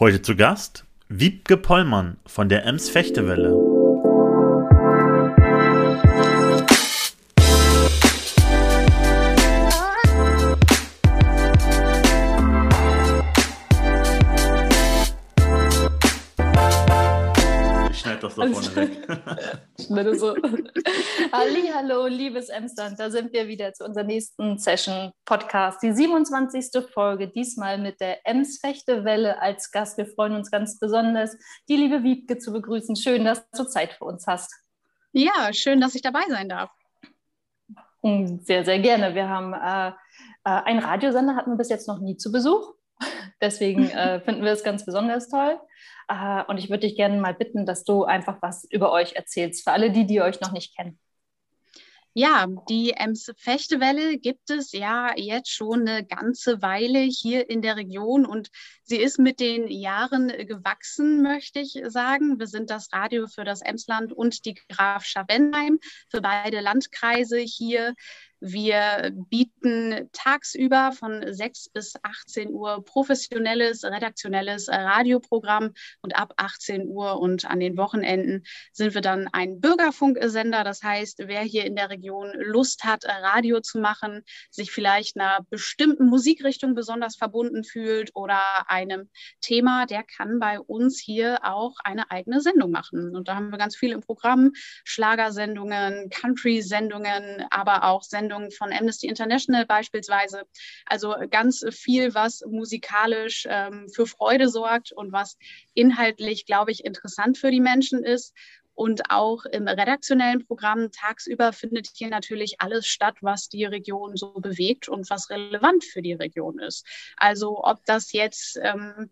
Heute zu Gast Wiebke Pollmann von der Ems Fechtewelle. Das da vorne weg. So. Halli, hallo, liebes Emsland, da sind wir wieder zu unserer nächsten Session Podcast, die 27. Folge, diesmal mit der Ems Fechtewelle als Gast. Wir freuen uns ganz besonders, die liebe Wiebke zu begrüßen. Schön, dass du Zeit für uns hast. Ja, schön, dass ich dabei sein darf. Mm, Sehr, sehr gerne. Wir haben äh, äh, einen Radiosender, hatten wir bis jetzt noch nie zu Besuch. Deswegen äh, finden wir es ganz besonders toll. Äh, und ich würde dich gerne mal bitten, dass du einfach was über euch erzählst, für alle die, die euch noch nicht kennen. Ja, die Ems Fechtewelle gibt es ja jetzt schon eine ganze Weile hier in der Region und sie ist mit den Jahren gewachsen, möchte ich sagen. Wir sind das Radio für das Emsland und die Grafschaft Benheim für beide Landkreise hier. Wir bieten tagsüber von 6 bis 18 Uhr professionelles, redaktionelles Radioprogramm und ab 18 Uhr und an den Wochenenden sind wir dann ein Bürgerfunksender. Das heißt, wer hier in der Region Lust hat, Radio zu machen, sich vielleicht einer bestimmten Musikrichtung besonders verbunden fühlt oder einem Thema, der kann bei uns hier auch eine eigene Sendung machen. Und da haben wir ganz viel im Programm, Schlagersendungen, Country-Sendungen, aber auch Sendungen von Amnesty International beispielsweise. Also ganz viel, was musikalisch ähm, für Freude sorgt und was inhaltlich, glaube ich, interessant für die Menschen ist. Und auch im redaktionellen Programm tagsüber findet hier natürlich alles statt, was die Region so bewegt und was relevant für die Region ist. Also ob das jetzt ähm,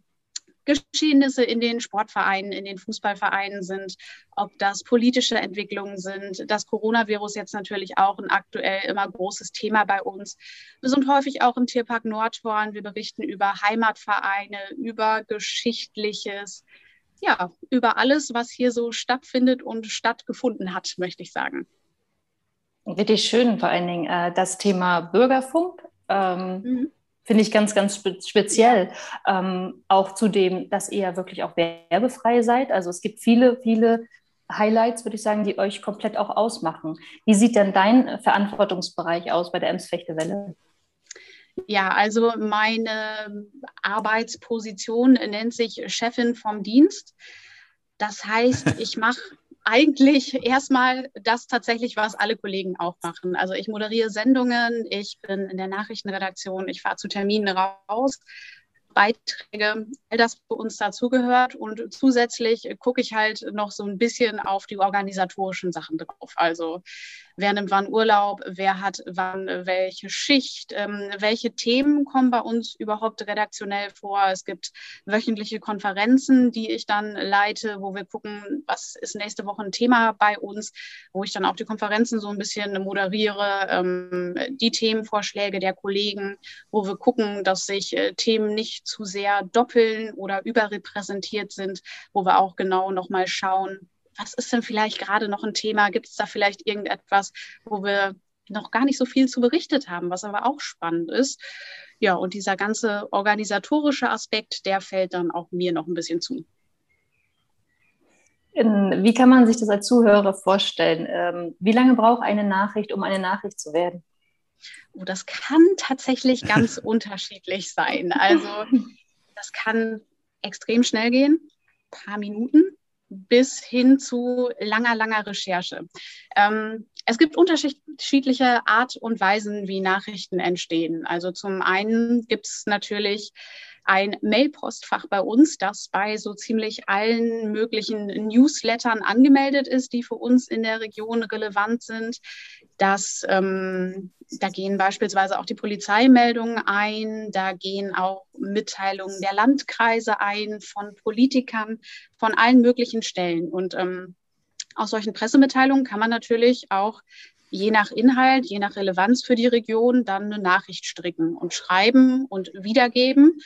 Geschehnisse in den Sportvereinen, in den Fußballvereinen sind, ob das politische Entwicklungen sind. Das Coronavirus jetzt natürlich auch ein aktuell immer großes Thema bei uns. Wir sind häufig auch im Tierpark Nordhorn. Wir berichten über Heimatvereine, über Geschichtliches, ja, über alles, was hier so stattfindet und stattgefunden hat, möchte ich sagen. Wirklich schön, vor allen Dingen äh, das Thema Bürgerfunk. Ähm, Mhm. Finde ich ganz, ganz spe speziell. Ähm, auch zudem, dass ihr wirklich auch werbefrei seid. Also es gibt viele, viele Highlights, würde ich sagen, die euch komplett auch ausmachen. Wie sieht denn dein Verantwortungsbereich aus bei der Ems Fechtewelle? Ja, also meine Arbeitsposition nennt sich Chefin vom Dienst. Das heißt, ich mache eigentlich erstmal das tatsächlich, was alle Kollegen auch machen. Also ich moderiere Sendungen, ich bin in der Nachrichtenredaktion, ich fahre zu Terminen raus, Beiträge, all das für uns dazugehört. Und zusätzlich gucke ich halt noch so ein bisschen auf die organisatorischen Sachen drauf. Also wer nimmt wann Urlaub, wer hat wann welche Schicht, ähm, welche Themen kommen bei uns überhaupt redaktionell vor. Es gibt wöchentliche Konferenzen, die ich dann leite, wo wir gucken, was ist nächste Woche ein Thema bei uns, wo ich dann auch die Konferenzen so ein bisschen moderiere, ähm, die Themenvorschläge der Kollegen, wo wir gucken, dass sich äh, Themen nicht zu sehr doppeln oder überrepräsentiert sind, wo wir auch genau nochmal schauen, was ist denn vielleicht gerade noch ein Thema? Gibt es da vielleicht irgendetwas, wo wir noch gar nicht so viel zu berichtet haben, was aber auch spannend ist? Ja, und dieser ganze organisatorische Aspekt, der fällt dann auch mir noch ein bisschen zu. Wie kann man sich das als Zuhörer vorstellen? Ähm, wie lange braucht eine Nachricht, um eine Nachricht zu werden? Oh, das kann tatsächlich ganz unterschiedlich sein. Also das kann extrem schnell gehen, paar Minuten bis hin zu langer, langer Recherche. Ähm, es gibt unterschiedliche Art und Weisen, wie Nachrichten entstehen. Also zum einen gibt es natürlich ein Mailpostfach bei uns, das bei so ziemlich allen möglichen Newslettern angemeldet ist, die für uns in der Region relevant sind. Das, ähm, da gehen beispielsweise auch die Polizeimeldungen ein, da gehen auch Mitteilungen der Landkreise ein von Politikern, von allen möglichen Stellen. Und ähm, aus solchen Pressemitteilungen kann man natürlich auch je nach Inhalt, je nach Relevanz für die Region dann eine Nachricht stricken und schreiben und wiedergeben.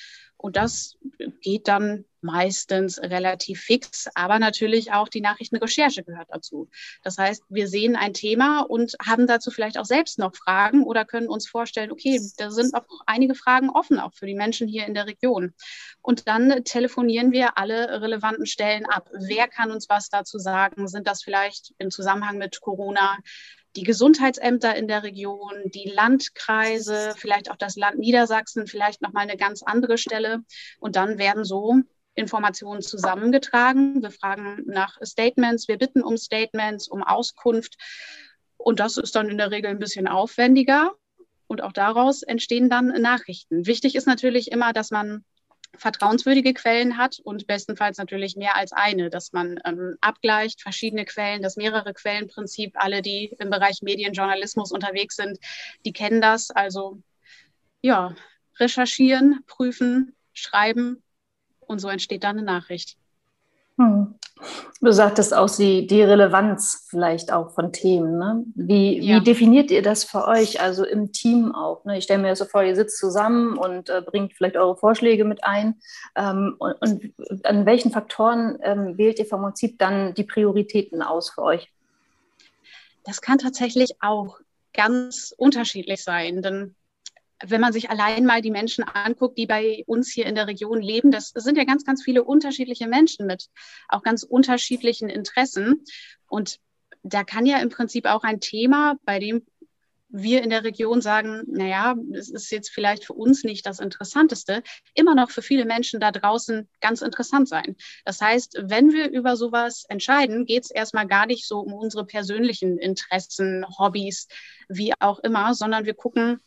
Und das geht dann meistens relativ fix, aber natürlich auch die Nachrichtenrecherche gehört dazu. Das heißt, wir sehen ein Thema und haben dazu vielleicht auch selbst noch Fragen oder können uns vorstellen, okay, da sind auch einige Fragen offen, auch für die Menschen hier in der Region. Und dann telefonieren wir alle relevanten Stellen ab. Wer kann uns was dazu sagen? Sind das vielleicht im Zusammenhang mit Corona die Gesundheitsämter in der Region, die Landkreise, vielleicht auch das Land Niedersachsen, vielleicht noch mal eine ganz andere Stelle. Und dann werden so Informationen zusammengetragen. Wir fragen nach Statements, wir bitten um Statements, um Auskunft. Und das ist dann in der Regel ein bisschen aufwendiger. Und auch daraus entstehen dann Nachrichten. Wichtig ist natürlich immer, dass man vertrauenswürdige Quellen hat und bestenfalls natürlich mehr als eine, dass man ähm, abgleicht, verschiedene Quellen, das mehrere Quellenprinzip. Alle, die im Bereich Medienjournalismus unterwegs sind, die kennen das. Also ja, recherchieren, prüfen, schreiben und so entsteht dann eine Nachricht. Hm. Du sagtest auch die, die Relevanz vielleicht auch von Themen. Ne? Wie, ja. wie definiert ihr das für euch, also im Team auch? Ne? Ich stelle mir so vor, ihr sitzt zusammen und äh, bringt vielleicht eure Vorschläge mit ein. Ähm, und, und, an welchen Faktoren ähm, wählt ihr vom Prinzip dann die Prioritäten aus für euch? Das kann tatsächlich auch ganz unterschiedlich sein, denn wenn man sich allein mal die Menschen anguckt, die bei uns hier in der Region leben, das sind ja ganz, ganz viele unterschiedliche Menschen mit auch ganz unterschiedlichen Interessen. Und da kann ja im Prinzip auch ein Thema, bei dem wir in der Region sagen, naja, es ist jetzt vielleicht für uns nicht das Interessanteste, immer noch für viele Menschen da draußen ganz interessant sein. Das heißt, wenn wir über sowas entscheiden, geht es erstmal gar nicht so um unsere persönlichen Interessen, Hobbys, wie auch immer, sondern wir gucken,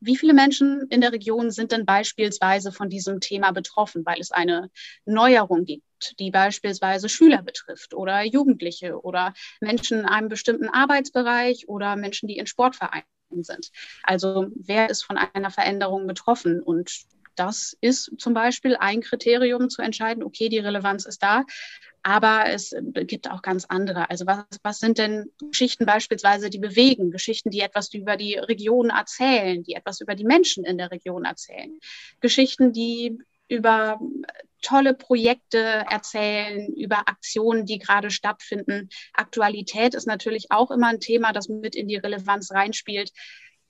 wie viele Menschen in der Region sind denn beispielsweise von diesem Thema betroffen, weil es eine Neuerung gibt, die beispielsweise Schüler betrifft oder Jugendliche oder Menschen in einem bestimmten Arbeitsbereich oder Menschen, die in Sportvereinen sind? Also wer ist von einer Veränderung betroffen? Und das ist zum Beispiel ein Kriterium zu entscheiden, okay, die Relevanz ist da, aber es gibt auch ganz andere. Also was, was sind denn Geschichten beispielsweise, die bewegen, Geschichten, die etwas über die Region erzählen, die etwas über die Menschen in der Region erzählen, Geschichten, die über tolle Projekte erzählen, über Aktionen, die gerade stattfinden. Aktualität ist natürlich auch immer ein Thema, das mit in die Relevanz reinspielt.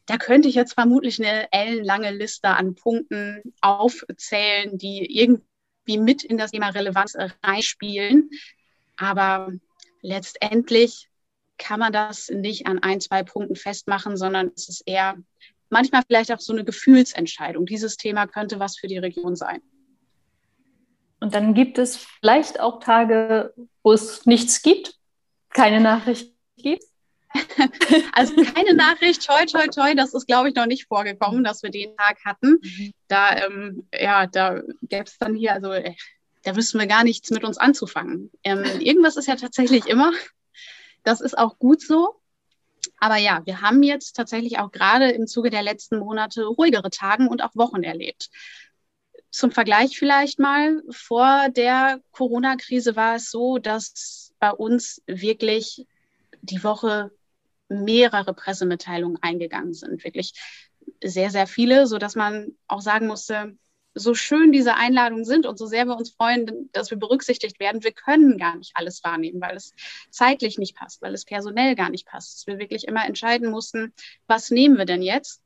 Da könnte ich jetzt vermutlich eine ellenlange Liste an Punkten aufzählen, die irgendwie mit in das Thema Relevanz reinspielen. Aber letztendlich kann man das nicht an ein, zwei Punkten festmachen, sondern es ist eher manchmal vielleicht auch so eine Gefühlsentscheidung. Dieses Thema könnte was für die Region sein. Und dann gibt es vielleicht auch Tage, wo es nichts gibt, keine Nachricht gibt. Also keine Nachricht, toi, toi, toi, das ist, glaube ich, noch nicht vorgekommen, dass wir den Tag hatten. Mhm. Da, ähm, ja, da gäbe es dann hier, also äh, da wüssten wir gar nichts mit uns anzufangen. Ähm, irgendwas ist ja tatsächlich immer. Das ist auch gut so. Aber ja, wir haben jetzt tatsächlich auch gerade im Zuge der letzten Monate ruhigere Tagen und auch Wochen erlebt. Zum Vergleich vielleicht mal, vor der Corona-Krise war es so, dass bei uns wirklich die Woche mehrere Pressemitteilungen eingegangen sind, wirklich sehr, sehr viele, so dass man auch sagen musste, so schön diese Einladungen sind und so sehr wir uns freuen, dass wir berücksichtigt werden, wir können gar nicht alles wahrnehmen, weil es zeitlich nicht passt, weil es personell gar nicht passt. Dass wir wirklich immer entscheiden mussten, was nehmen wir denn jetzt?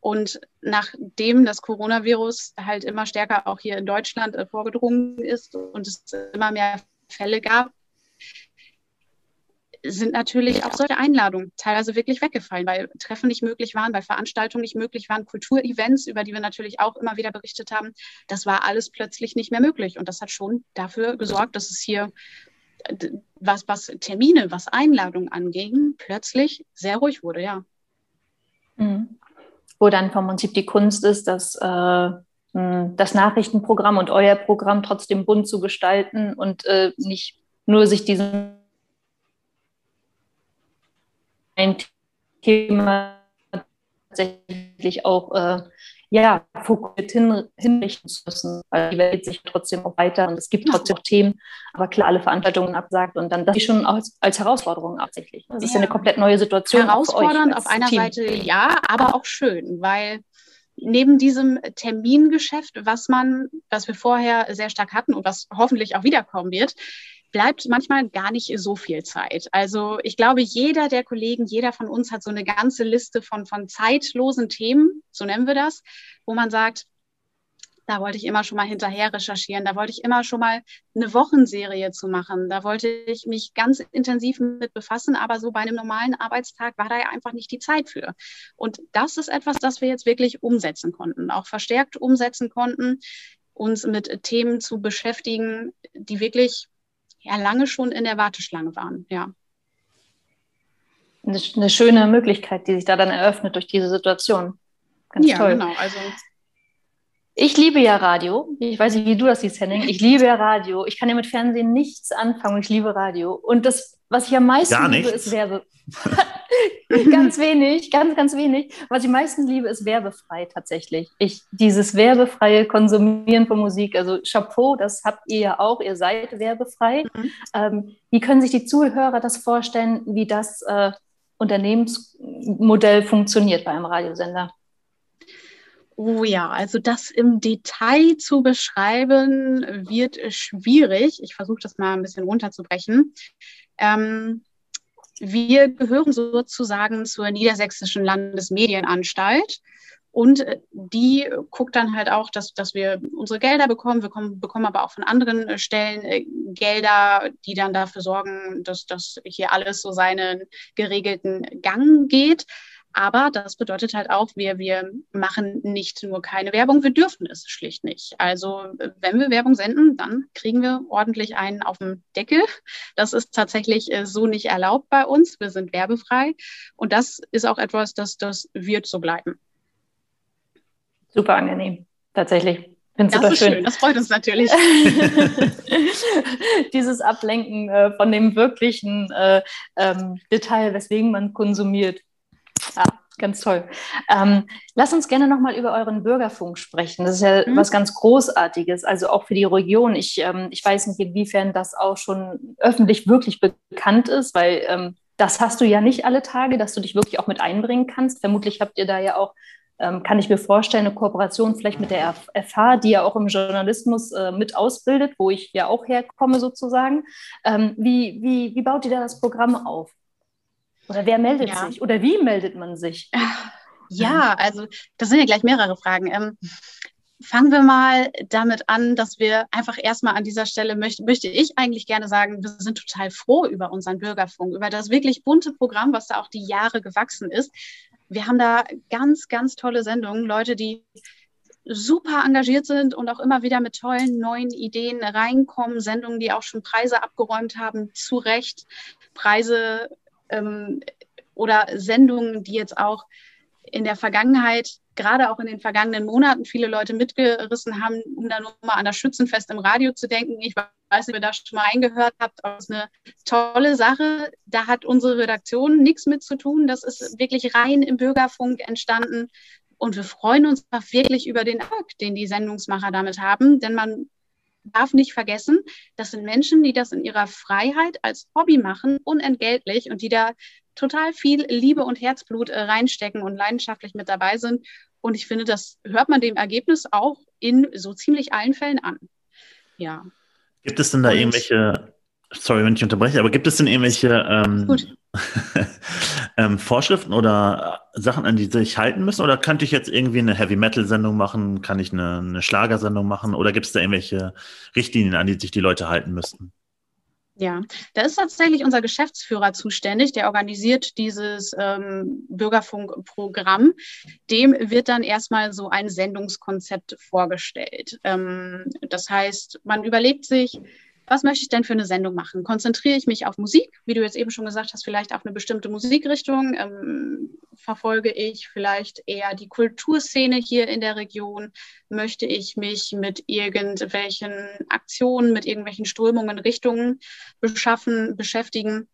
Und nachdem das Coronavirus halt immer stärker auch hier in Deutschland äh, vorgedrungen ist und es immer mehr Fälle gab, sind natürlich auch solche Einladungen teilweise wirklich weggefallen, weil Treffen nicht möglich waren, weil Veranstaltungen nicht möglich waren, Kulturevents, über die wir natürlich auch immer wieder berichtet haben. Das war alles plötzlich nicht mehr möglich. Und das hat schon dafür gesorgt, dass es hier, was, was Termine, was Einladungen anging, plötzlich sehr ruhig wurde, ja. Mhm. Wo dann vom Prinzip die Kunst ist, dass äh, das Nachrichtenprogramm und euer Programm trotzdem bunt zu gestalten und äh, nicht nur sich diesem ein Thema tatsächlich auch äh, ja, fokussiert hin, hinrichten zu müssen, weil die Welt sich trotzdem auch weiter und es gibt trotzdem auch Themen, aber klar, alle Veranstaltungen absagt und dann das ist schon als, als Herausforderung tatsächlich. Das ja. ist ja eine komplett neue Situation. Herausfordernd auf einer Team. Seite ja, aber auch schön, weil neben diesem Termingeschäft, was man, was wir vorher sehr stark hatten und was hoffentlich auch wiederkommen wird, bleibt manchmal gar nicht so viel Zeit. Also ich glaube, jeder der Kollegen, jeder von uns hat so eine ganze Liste von, von zeitlosen Themen, so nennen wir das, wo man sagt, da wollte ich immer schon mal hinterher recherchieren, da wollte ich immer schon mal eine Wochenserie zu machen, da wollte ich mich ganz intensiv mit befassen, aber so bei einem normalen Arbeitstag war da ja einfach nicht die Zeit für. Und das ist etwas, das wir jetzt wirklich umsetzen konnten, auch verstärkt umsetzen konnten, uns mit Themen zu beschäftigen, die wirklich ja lange schon in der Warteschlange waren, ja. Eine, schöne Möglichkeit, die sich da dann eröffnet durch diese Situation. Ganz ja, toll. genau. Also ich liebe ja Radio. Ich weiß nicht, wie du das siehst, Henning. Ich liebe ja Radio. Ich kann ja mit Fernsehen nichts anfangen. Ich liebe Radio. Und das, was ich am meisten Gar liebe, ist Werbe. ganz wenig, ganz, ganz wenig. Was ich am meisten liebe, ist werbefrei tatsächlich. Ich, dieses werbefreie Konsumieren von Musik, also Chapeau, das habt ihr ja auch, ihr seid werbefrei. Mhm. Ähm, wie können sich die Zuhörer das vorstellen, wie das äh, Unternehmensmodell funktioniert bei einem Radiosender? Oh ja, also das im Detail zu beschreiben wird schwierig. Ich versuche das mal ein bisschen runterzubrechen. Ähm, wir gehören sozusagen zur Niedersächsischen Landesmedienanstalt. Und äh, die guckt dann halt auch, dass, dass wir unsere Gelder bekommen. Wir kommen, bekommen aber auch von anderen äh, Stellen äh, Gelder, die dann dafür sorgen, dass, dass hier alles so seinen geregelten Gang geht. Aber das bedeutet halt auch, wir, wir machen nicht nur keine Werbung, wir dürfen es schlicht nicht. Also wenn wir Werbung senden, dann kriegen wir ordentlich einen auf dem Deckel. Das ist tatsächlich äh, so nicht erlaubt bei uns. Wir sind werbefrei. Und das ist auch etwas, das, das wird so bleiben. Super angenehm, tatsächlich. Find's das ist schön. schön. das freut uns natürlich. Dieses Ablenken äh, von dem wirklichen äh, ähm, Detail, weswegen man konsumiert, ja, ganz toll. Ähm, lass uns gerne nochmal über euren Bürgerfunk sprechen. Das ist ja mhm. was ganz Großartiges, also auch für die Region. Ich, ähm, ich weiß nicht, inwiefern das auch schon öffentlich wirklich bekannt ist, weil ähm, das hast du ja nicht alle Tage, dass du dich wirklich auch mit einbringen kannst. Vermutlich habt ihr da ja auch, ähm, kann ich mir vorstellen, eine Kooperation vielleicht mit der FH, die ja auch im Journalismus äh, mit ausbildet, wo ich ja auch herkomme sozusagen. Ähm, wie, wie, wie baut ihr da das Programm auf? Oder wer meldet ja. sich? Oder wie meldet man sich? Ja, also das sind ja gleich mehrere Fragen. Ähm, fangen wir mal damit an, dass wir einfach erstmal an dieser Stelle möchte, möchte ich eigentlich gerne sagen, wir sind total froh über unseren Bürgerfunk, über das wirklich bunte Programm, was da auch die Jahre gewachsen ist. Wir haben da ganz, ganz tolle Sendungen, Leute, die super engagiert sind und auch immer wieder mit tollen neuen Ideen reinkommen, Sendungen, die auch schon Preise abgeräumt haben, zu Recht. Preise ähm, oder Sendungen, die jetzt auch in der Vergangenheit, gerade auch in den vergangenen Monaten, viele Leute mitgerissen haben, um da nur mal an das Schützenfest im Radio zu denken. Ich weiß nicht, ob ihr da schon mal eingehört habt, aber es ist eine tolle Sache. Da hat unsere Redaktion nichts mit zu tun. Das ist wirklich rein im Bürgerfunk entstanden. Und wir freuen uns wirklich über den Erfolg, den die Sendungsmacher damit haben, denn man darf nicht vergessen, das sind Menschen, die das in ihrer Freiheit als Hobby machen, unentgeltlich und die da total viel Liebe und Herzblut äh, reinstecken und leidenschaftlich mit dabei sind. Und ich finde, das hört man dem Ergebnis auch in so ziemlich allen Fällen an. Ja. Gibt es denn da irgendwelche, sorry, wenn ich unterbreche, aber gibt es denn irgendwelche ähm, ähm, Vorschriften oder Sachen, an die sich halten müssen? Oder könnte ich jetzt irgendwie eine Heavy-Metal-Sendung machen? Kann ich eine, eine Schlagersendung machen? Oder gibt es da irgendwelche Richtlinien, an die sich die Leute halten müssten? Ja, da ist tatsächlich unser Geschäftsführer zuständig, der organisiert dieses ähm, Bürgerfunkprogramm. Dem wird dann erstmal so ein Sendungskonzept vorgestellt. Ähm, das heißt, man überlegt sich, was möchte ich denn für eine Sendung machen? Konzentriere ich mich auf Musik, wie du jetzt eben schon gesagt hast, vielleicht auf eine bestimmte Musikrichtung? Ähm, verfolge ich vielleicht eher die Kulturszene hier in der Region? Möchte ich mich mit irgendwelchen Aktionen, mit irgendwelchen Strömungen, Richtungen beschaffen, beschäftigen?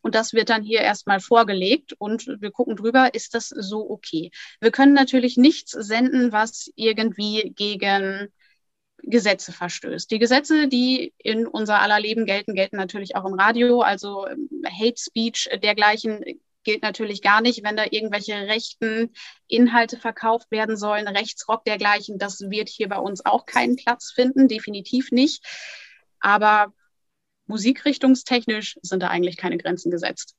Und das wird dann hier erstmal vorgelegt und wir gucken drüber, ist das so okay? Wir können natürlich nichts senden, was irgendwie gegen Gesetze verstößt. Die Gesetze, die in unser aller Leben gelten, gelten natürlich auch im Radio. Also ähm, Hate Speech dergleichen gilt natürlich gar nicht, wenn da irgendwelche rechten Inhalte verkauft werden sollen, Rechtsrock dergleichen. Das wird hier bei uns auch keinen Platz finden, definitiv nicht. Aber musikrichtungstechnisch sind da eigentlich keine Grenzen gesetzt.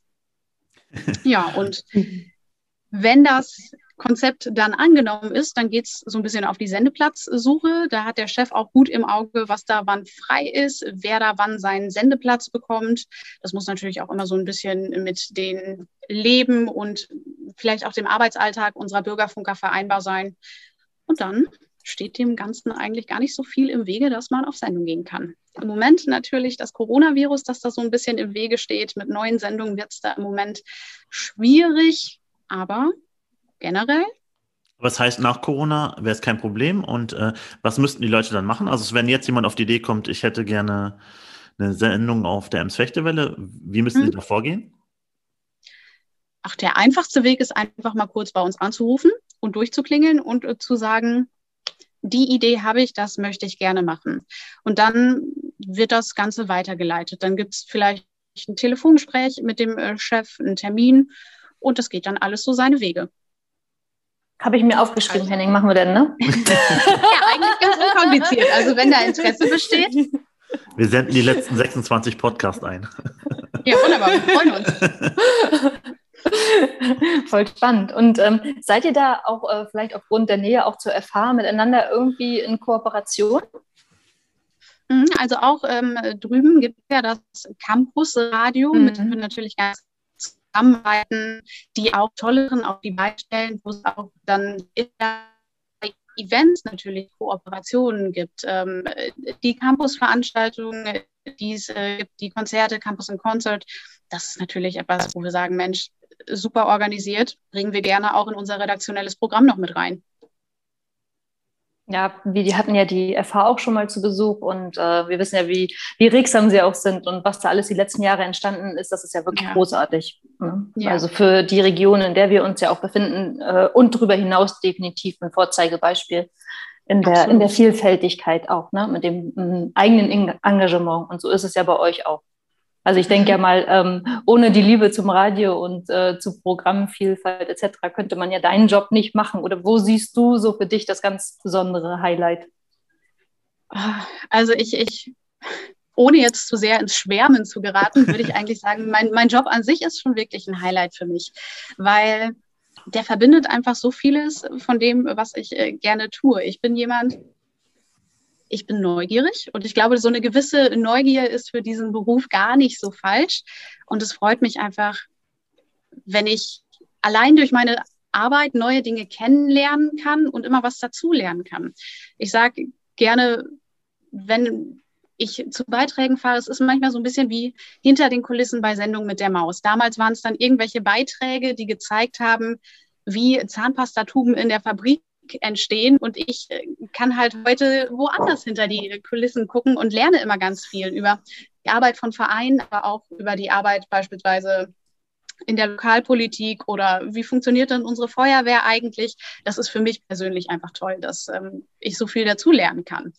ja, und wenn das Konzept dann angenommen ist, dann geht es so ein bisschen auf die Sendeplatzsuche. Da hat der Chef auch gut im Auge, was da wann frei ist, wer da wann seinen Sendeplatz bekommt. Das muss natürlich auch immer so ein bisschen mit den Leben und vielleicht auch dem Arbeitsalltag unserer Bürgerfunker vereinbar sein. Und dann steht dem Ganzen eigentlich gar nicht so viel im Wege, dass man auf Sendung gehen kann. Im Moment natürlich das Coronavirus, das da so ein bisschen im Wege steht. Mit neuen Sendungen wird es da im Moment schwierig, aber generell. Was heißt nach Corona wäre es kein Problem und äh, was müssten die Leute dann machen? Also wenn jetzt jemand auf die Idee kommt, ich hätte gerne eine Sendung auf der Ems-Fechtewelle, wie müssen hm. sie da vorgehen? Ach, der einfachste Weg ist einfach mal kurz bei uns anzurufen und durchzuklingeln und äh, zu sagen, die Idee habe ich, das möchte ich gerne machen. Und dann wird das Ganze weitergeleitet. Dann gibt es vielleicht ein Telefongespräch mit dem äh, Chef, einen Termin und das geht dann alles so seine Wege. Habe ich mir aufgeschrieben, also, Henning, machen wir denn, ne? ja, eigentlich ganz unkompliziert. Also wenn da Interesse besteht. Wir senden die letzten 26 Podcasts ein. Ja, wunderbar, wir freuen uns. Voll spannend. Und ähm, seid ihr da auch äh, vielleicht aufgrund der Nähe auch zur FH miteinander irgendwie in Kooperation? Mhm, also auch ähm, drüben gibt es ja das Campusradio, mhm. mit dem wir natürlich ganz zusammenarbeiten, die auch tolleren auf die Beine stellen, wo es auch dann Events natürlich Kooperationen gibt. Ähm, die Campusveranstaltungen, die es gibt, die Konzerte, Campus and Concert, das ist natürlich etwas, wo wir sagen, Mensch, super organisiert, bringen wir gerne auch in unser redaktionelles Programm noch mit rein. Ja, wir hatten ja die FH auch schon mal zu Besuch und äh, wir wissen ja, wie, wie regsam sie auch sind und was da alles die letzten Jahre entstanden ist, das ist ja wirklich ja. großartig. Ne? Ja. Also für die Region, in der wir uns ja auch befinden äh, und darüber hinaus definitiv ein Vorzeigebeispiel in der, in der Vielfältigkeit auch, ne? mit dem m, eigenen Engagement. Und so ist es ja bei euch auch. Also ich denke ja mhm. mal, ähm, ohne die Liebe zum Radio und äh, zu Programmvielfalt etc. könnte man ja deinen Job nicht machen. Oder wo siehst du so für dich das ganz besondere Highlight? Also ich, ich ohne jetzt zu sehr ins Schwärmen zu geraten, würde ich eigentlich sagen, mein, mein Job an sich ist schon wirklich ein Highlight für mich, weil der verbindet einfach so vieles von dem, was ich äh, gerne tue. Ich bin jemand, ich bin neugierig und ich glaube, so eine gewisse Neugier ist für diesen Beruf gar nicht so falsch. Und es freut mich einfach, wenn ich allein durch meine Arbeit neue Dinge kennenlernen kann und immer was dazulernen kann. Ich sage gerne, wenn ich zu Beiträgen fahre, es ist manchmal so ein bisschen wie hinter den Kulissen bei Sendungen mit der Maus. Damals waren es dann irgendwelche Beiträge, die gezeigt haben, wie Zahnpastatuben in der Fabrik entstehen und ich äh, kann halt heute woanders hinter die Kulissen gucken und lerne immer ganz viel über die Arbeit von Vereinen, aber auch über die Arbeit beispielsweise in der Lokalpolitik oder wie funktioniert denn unsere Feuerwehr eigentlich? Das ist für mich persönlich einfach toll, dass ähm, ich so viel dazu lernen kann.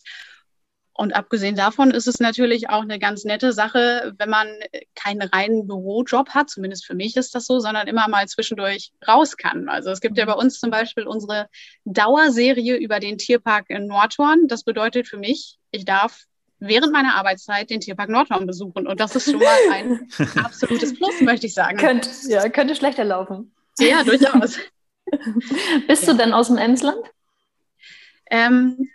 Und abgesehen davon ist es natürlich auch eine ganz nette Sache, wenn man keinen reinen Bürojob hat, zumindest für mich ist das so, sondern immer mal zwischendurch raus kann. Also es gibt ja bei uns zum Beispiel unsere Dauerserie über den Tierpark in Nordhorn. Das bedeutet für mich, ich darf während meiner Arbeitszeit den Tierpark Nordhorn besuchen. Und das ist schon mal ein absolutes Plus, möchte ich sagen. Könnt, ja, könnte schlechter laufen. Ja, durchaus. Bist ja. du denn aus dem Emsland? Ähm,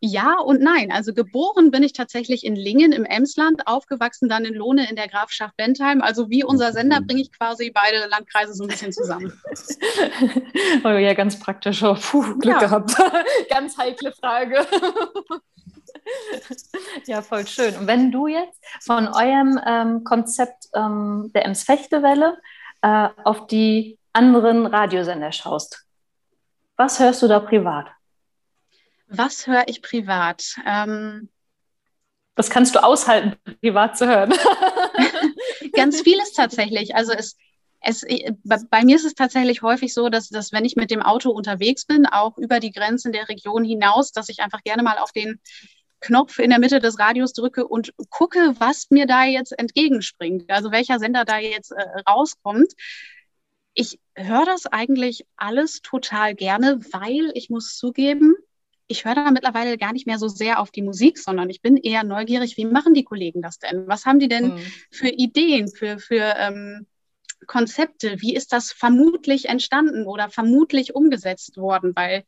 ja und nein. Also geboren bin ich tatsächlich in Lingen im Emsland, aufgewachsen dann in Lohne in der Grafschaft Bentheim. Also wie unser Sender bringe ich quasi beide Landkreise so ein bisschen zusammen. oh ja, ganz praktisch. Oh, puh, Glück ja. gehabt. ganz heikle Frage. ja, voll schön. Und wenn du jetzt von eurem ähm, Konzept ähm, der Ems-Fechtewelle äh, auf die anderen Radiosender schaust, was hörst du da privat? Was höre ich privat? Ähm, Was kannst du aushalten, privat zu hören? ganz vieles tatsächlich. Also es, es, bei mir ist es tatsächlich häufig so, dass, dass wenn ich mit dem Auto unterwegs bin, auch über die Grenzen der Region hinaus, dass ich einfach gerne mal auf den Knopf in der Mitte des Radios drücke und gucke, was mir da jetzt entgegenspringt. Also welcher Sender da jetzt äh, rauskommt. ich höre das eigentlich alles total gerne, weil ich muss zugeben, ich höre da mittlerweile gar nicht mehr so sehr auf die Musik, sondern ich bin eher neugierig, wie machen die Kollegen das denn? Was haben die denn mhm. für Ideen, für, für ähm, Konzepte? Wie ist das vermutlich entstanden oder vermutlich umgesetzt worden? Weil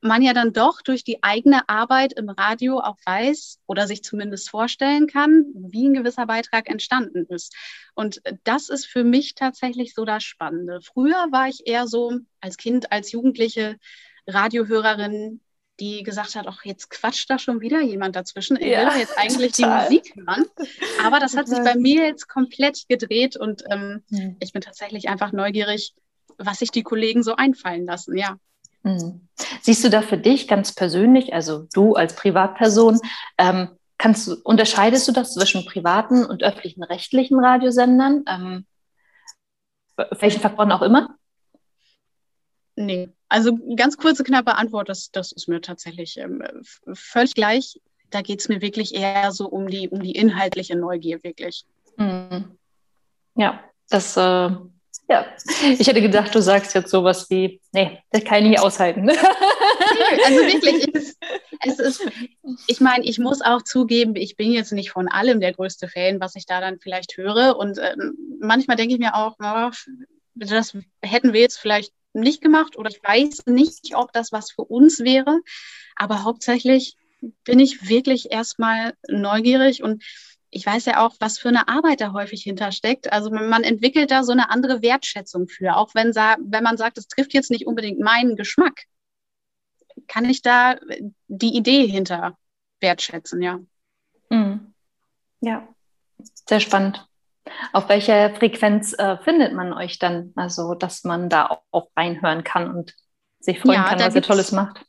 man ja dann doch durch die eigene Arbeit im Radio auch weiß oder sich zumindest vorstellen kann, wie ein gewisser Beitrag entstanden ist. Und das ist für mich tatsächlich so das Spannende. Früher war ich eher so als Kind, als Jugendliche Radiohörerin, die gesagt hat, ach, jetzt quatscht da schon wieder jemand dazwischen. Ich ja, will jetzt eigentlich total. die Musik hören. Aber das hat sich bei mir jetzt komplett gedreht und ähm, mhm. ich bin tatsächlich einfach neugierig, was sich die Kollegen so einfallen lassen, ja. Mhm. Siehst du da für dich ganz persönlich, also du als Privatperson, ähm, kannst du, unterscheidest du das zwischen privaten und öffentlichen rechtlichen Radiosendern? Ähm, welchen Faktoren auch immer? Nee, also ganz kurze, knappe Antwort, das, das ist mir tatsächlich ähm, völlig gleich. Da geht es mir wirklich eher so um die, um die inhaltliche Neugier, wirklich. Mhm. Ja, das, äh, ja. Ich hätte gedacht, du sagst jetzt sowas wie, nee, das kann ich nicht aushalten. nee, also wirklich, es, es ist, ich meine, ich muss auch zugeben, ich bin jetzt nicht von allem der größte Fan, was ich da dann vielleicht höre. Und äh, manchmal denke ich mir auch, oh, das hätten wir jetzt vielleicht nicht gemacht oder ich weiß nicht, ob das was für uns wäre. Aber hauptsächlich bin ich wirklich erstmal neugierig und ich weiß ja auch, was für eine Arbeit da häufig hintersteckt. Also man entwickelt da so eine andere Wertschätzung für, auch wenn, wenn man sagt, es trifft jetzt nicht unbedingt meinen Geschmack, kann ich da die Idee hinter wertschätzen, ja. Mhm. Ja, sehr spannend. Auf welcher Frequenz äh, findet man euch dann? Also, dass man da auch reinhören kann und sich freuen ja, kann, was ihr Tolles macht.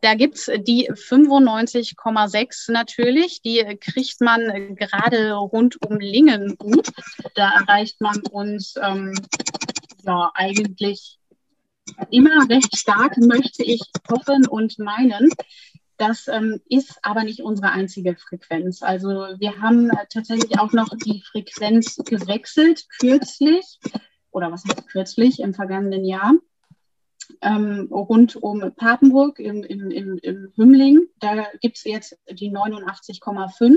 Da gibt es die 95,6 natürlich. Die kriegt man gerade rund um Lingen gut. Da erreicht man uns ähm, ja eigentlich immer recht stark, möchte ich hoffen und meinen. Das ähm, ist aber nicht unsere einzige Frequenz. Also wir haben äh, tatsächlich auch noch die Frequenz gewechselt, kürzlich, oder was heißt kürzlich, im vergangenen Jahr, ähm, rund um Papenburg im, im, im, im Hümmling. Da gibt es jetzt die 89,5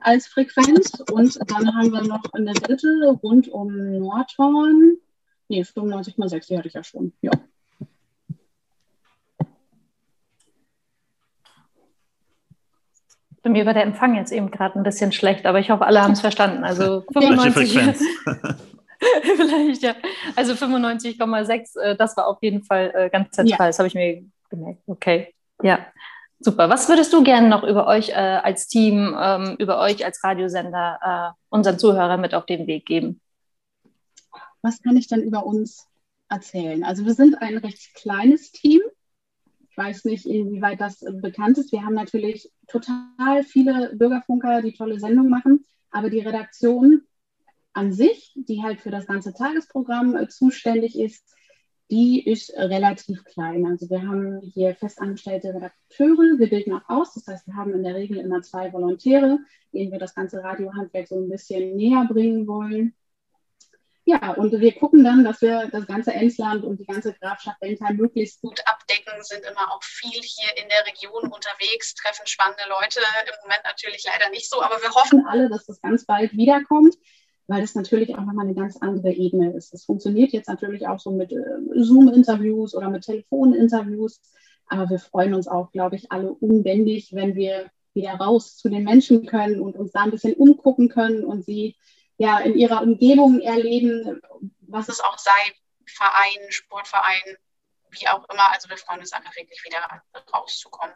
als Frequenz. Und dann haben wir noch eine dritte rund um Nordhorn. Nee, 95,6, die hatte ich ja schon. Ja. Bei mir war der Empfang jetzt eben gerade ein bisschen schlecht, aber ich hoffe, alle haben es verstanden. Also 95. Vielleicht, ja. Also 95,6, äh, das war auf jeden Fall äh, ganz zentral. Ja. Das habe ich mir gemerkt. Okay. Ja. Super. Was würdest du gerne noch über euch äh, als Team, ähm, über euch als Radiosender äh, unseren Zuhörern mit auf den Weg geben? Was kann ich denn über uns erzählen? Also wir sind ein recht kleines Team. Ich weiß nicht, inwieweit das äh, bekannt ist. Wir haben natürlich total viele Bürgerfunker, die tolle Sendungen machen, aber die Redaktion an sich, die halt für das ganze Tagesprogramm äh, zuständig ist, die ist relativ klein. Also wir haben hier festangestellte Redakteure, wir bilden auch aus, das heißt, wir haben in der Regel immer zwei Volontäre, denen wir das ganze Radiohandwerk so ein bisschen näher bringen wollen. Ja, und wir gucken dann, dass wir das ganze Emsland und die ganze Grafschaft Bentheim möglichst gut abdecken, sind immer auch viel hier in der Region unterwegs, treffen spannende Leute. Im Moment natürlich leider nicht so, aber wir hoffen alle, dass das ganz bald wiederkommt, weil das natürlich auch nochmal eine ganz andere Ebene ist. Das funktioniert jetzt natürlich auch so mit äh, Zoom-Interviews oder mit Telefoninterviews, aber wir freuen uns auch, glaube ich, alle unbändig, wenn wir wieder raus zu den Menschen können und uns da ein bisschen umgucken können und sie ja, in ihrer Umgebung erleben, was es auch sei, Verein, Sportverein, wie auch immer. Also wir freuen uns einfach wirklich wieder rauszukommen.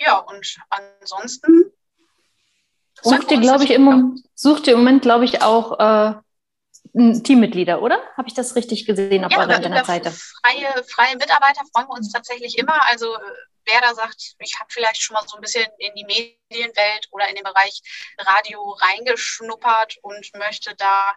Ja, und ansonsten. Sucht ihr, glaube ich, im, sucht ihr im Moment, glaube ich, auch äh, Teammitglieder, oder? Habe ich das richtig gesehen auf ja, eurer Internetseite? Freie, freie Mitarbeiter freuen wir uns tatsächlich immer. Also wer da sagt, ich habe vielleicht schon mal so ein bisschen in die Medienwelt oder in den Bereich Radio reingeschnuppert und möchte da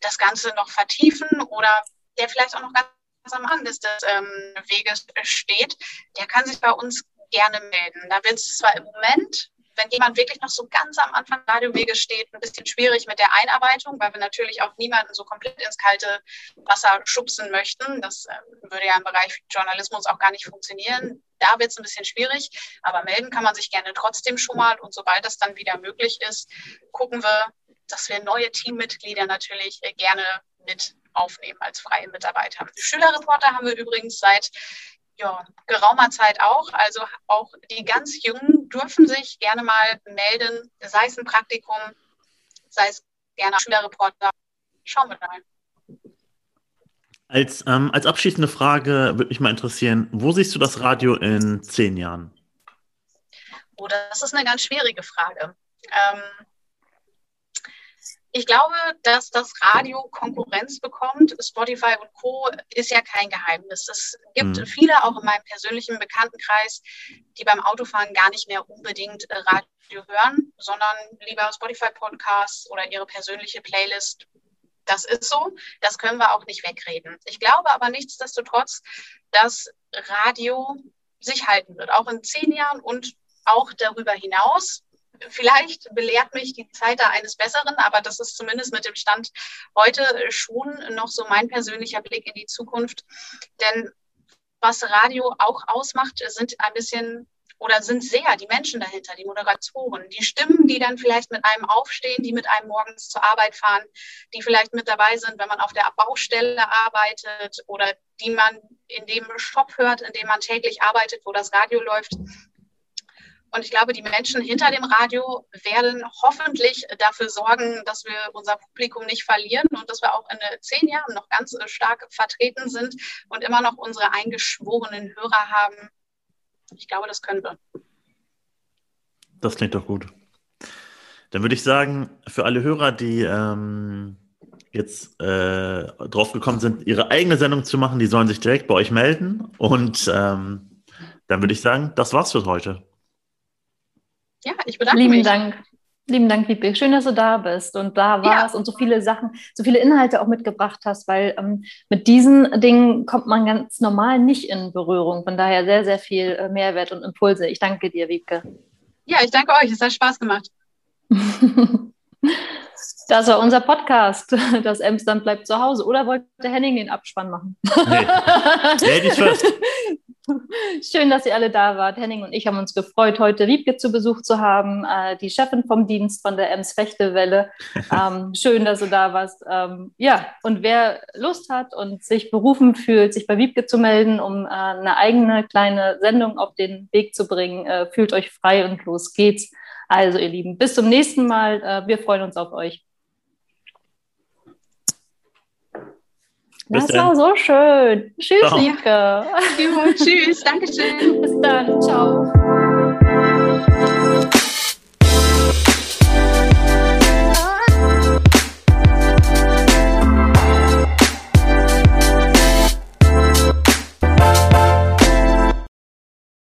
das Ganze noch vertiefen oder der vielleicht auch noch ganz am Anfang des, des ähm, Weges steht, der kann sich bei uns gerne melden. Da wird es zwar im Moment wenn jemand wirklich noch so ganz am Anfang Radiowege steht, ein bisschen schwierig mit der Einarbeitung, weil wir natürlich auch niemanden so komplett ins kalte Wasser schubsen möchten. Das äh, würde ja im Bereich Journalismus auch gar nicht funktionieren. Da wird es ein bisschen schwierig, aber melden kann man sich gerne trotzdem schon mal. Und sobald das dann wieder möglich ist, gucken wir, dass wir neue Teammitglieder natürlich äh, gerne mit aufnehmen als freie Mitarbeiter. Schülerreporter haben wir übrigens seit ja, geraumer Zeit auch. Also auch die ganz Jungen dürfen sich gerne mal melden, sei es ein Praktikum, sei es gerne Schülerreporter. Schauen wir mal. Als, ähm, als abschließende Frage würde mich mal interessieren, wo siehst du das Radio in zehn Jahren? Oh, das ist eine ganz schwierige Frage. Ähm, ich glaube, dass das Radio Konkurrenz bekommt. Spotify und Co. ist ja kein Geheimnis. Es gibt mhm. viele, auch in meinem persönlichen Bekanntenkreis, die beim Autofahren gar nicht mehr unbedingt äh, Radio hören, sondern lieber Spotify-Podcasts oder ihre persönliche Playlist. Das ist so. Das können wir auch nicht wegreden. Ich glaube aber nichtsdestotrotz, dass Radio sich halten wird, auch in zehn Jahren und auch darüber hinaus vielleicht belehrt mich die Zeit da eines Besseren, aber das ist zumindest mit dem Stand heute schon noch so mein persönlicher Blick in die Zukunft. Denn was Radio auch ausmacht, sind ein bisschen oder sind sehr die Menschen dahinter, die Moderatoren, die Stimmen, die dann vielleicht mit einem aufstehen, die mit einem morgens zur Arbeit fahren, die vielleicht mit dabei sind, wenn man auf der Baustelle arbeitet oder die man in dem Shop hört, in dem man täglich arbeitet, wo das Radio läuft. Und ich glaube, die Menschen hinter dem Radio werden hoffentlich dafür sorgen, dass wir unser Publikum nicht verlieren und dass wir auch in zehn Jahren noch ganz stark vertreten sind und immer noch unsere eingeschworenen Hörer haben. Ich glaube, das können wir. Das klingt doch gut. Dann würde ich sagen, für alle Hörer, die ähm, jetzt äh, drauf gekommen sind, ihre eigene Sendung zu machen, die sollen sich direkt bei euch melden. Und ähm, dann würde ich sagen, das war's für heute. Ja, ich bedanke Lieben mich. Dank. Lieben Dank, Wiebke. Schön, dass du da bist und da warst ja. und so viele Sachen, so viele Inhalte auch mitgebracht hast, weil ähm, mit diesen Dingen kommt man ganz normal nicht in Berührung. Von daher sehr, sehr viel äh, Mehrwert und Impulse. Ich danke dir, Wiebke. Ja, ich danke euch. Es hat Spaß gemacht. Das war unser Podcast. Das Emsland bleibt zu Hause. Oder wollte Henning den Abspann machen? Nee. Ladies first. Schön, dass ihr alle da wart. Henning und ich haben uns gefreut, heute Wiebke zu Besuch zu haben, äh, die Chefin vom Dienst von der Ems Fechtewelle. Ähm, schön, dass du da warst. Ähm, ja, und wer Lust hat und sich berufen fühlt, sich bei Wiebke zu melden, um äh, eine eigene kleine Sendung auf den Weg zu bringen, äh, fühlt euch frei und los geht's. Also, ihr Lieben, bis zum nächsten Mal. Wir freuen uns auf euch. Bis das dann. war so schön. Tschüss, Ciao. Liebke. tschüss, Dankeschön. Bis dann. Ciao.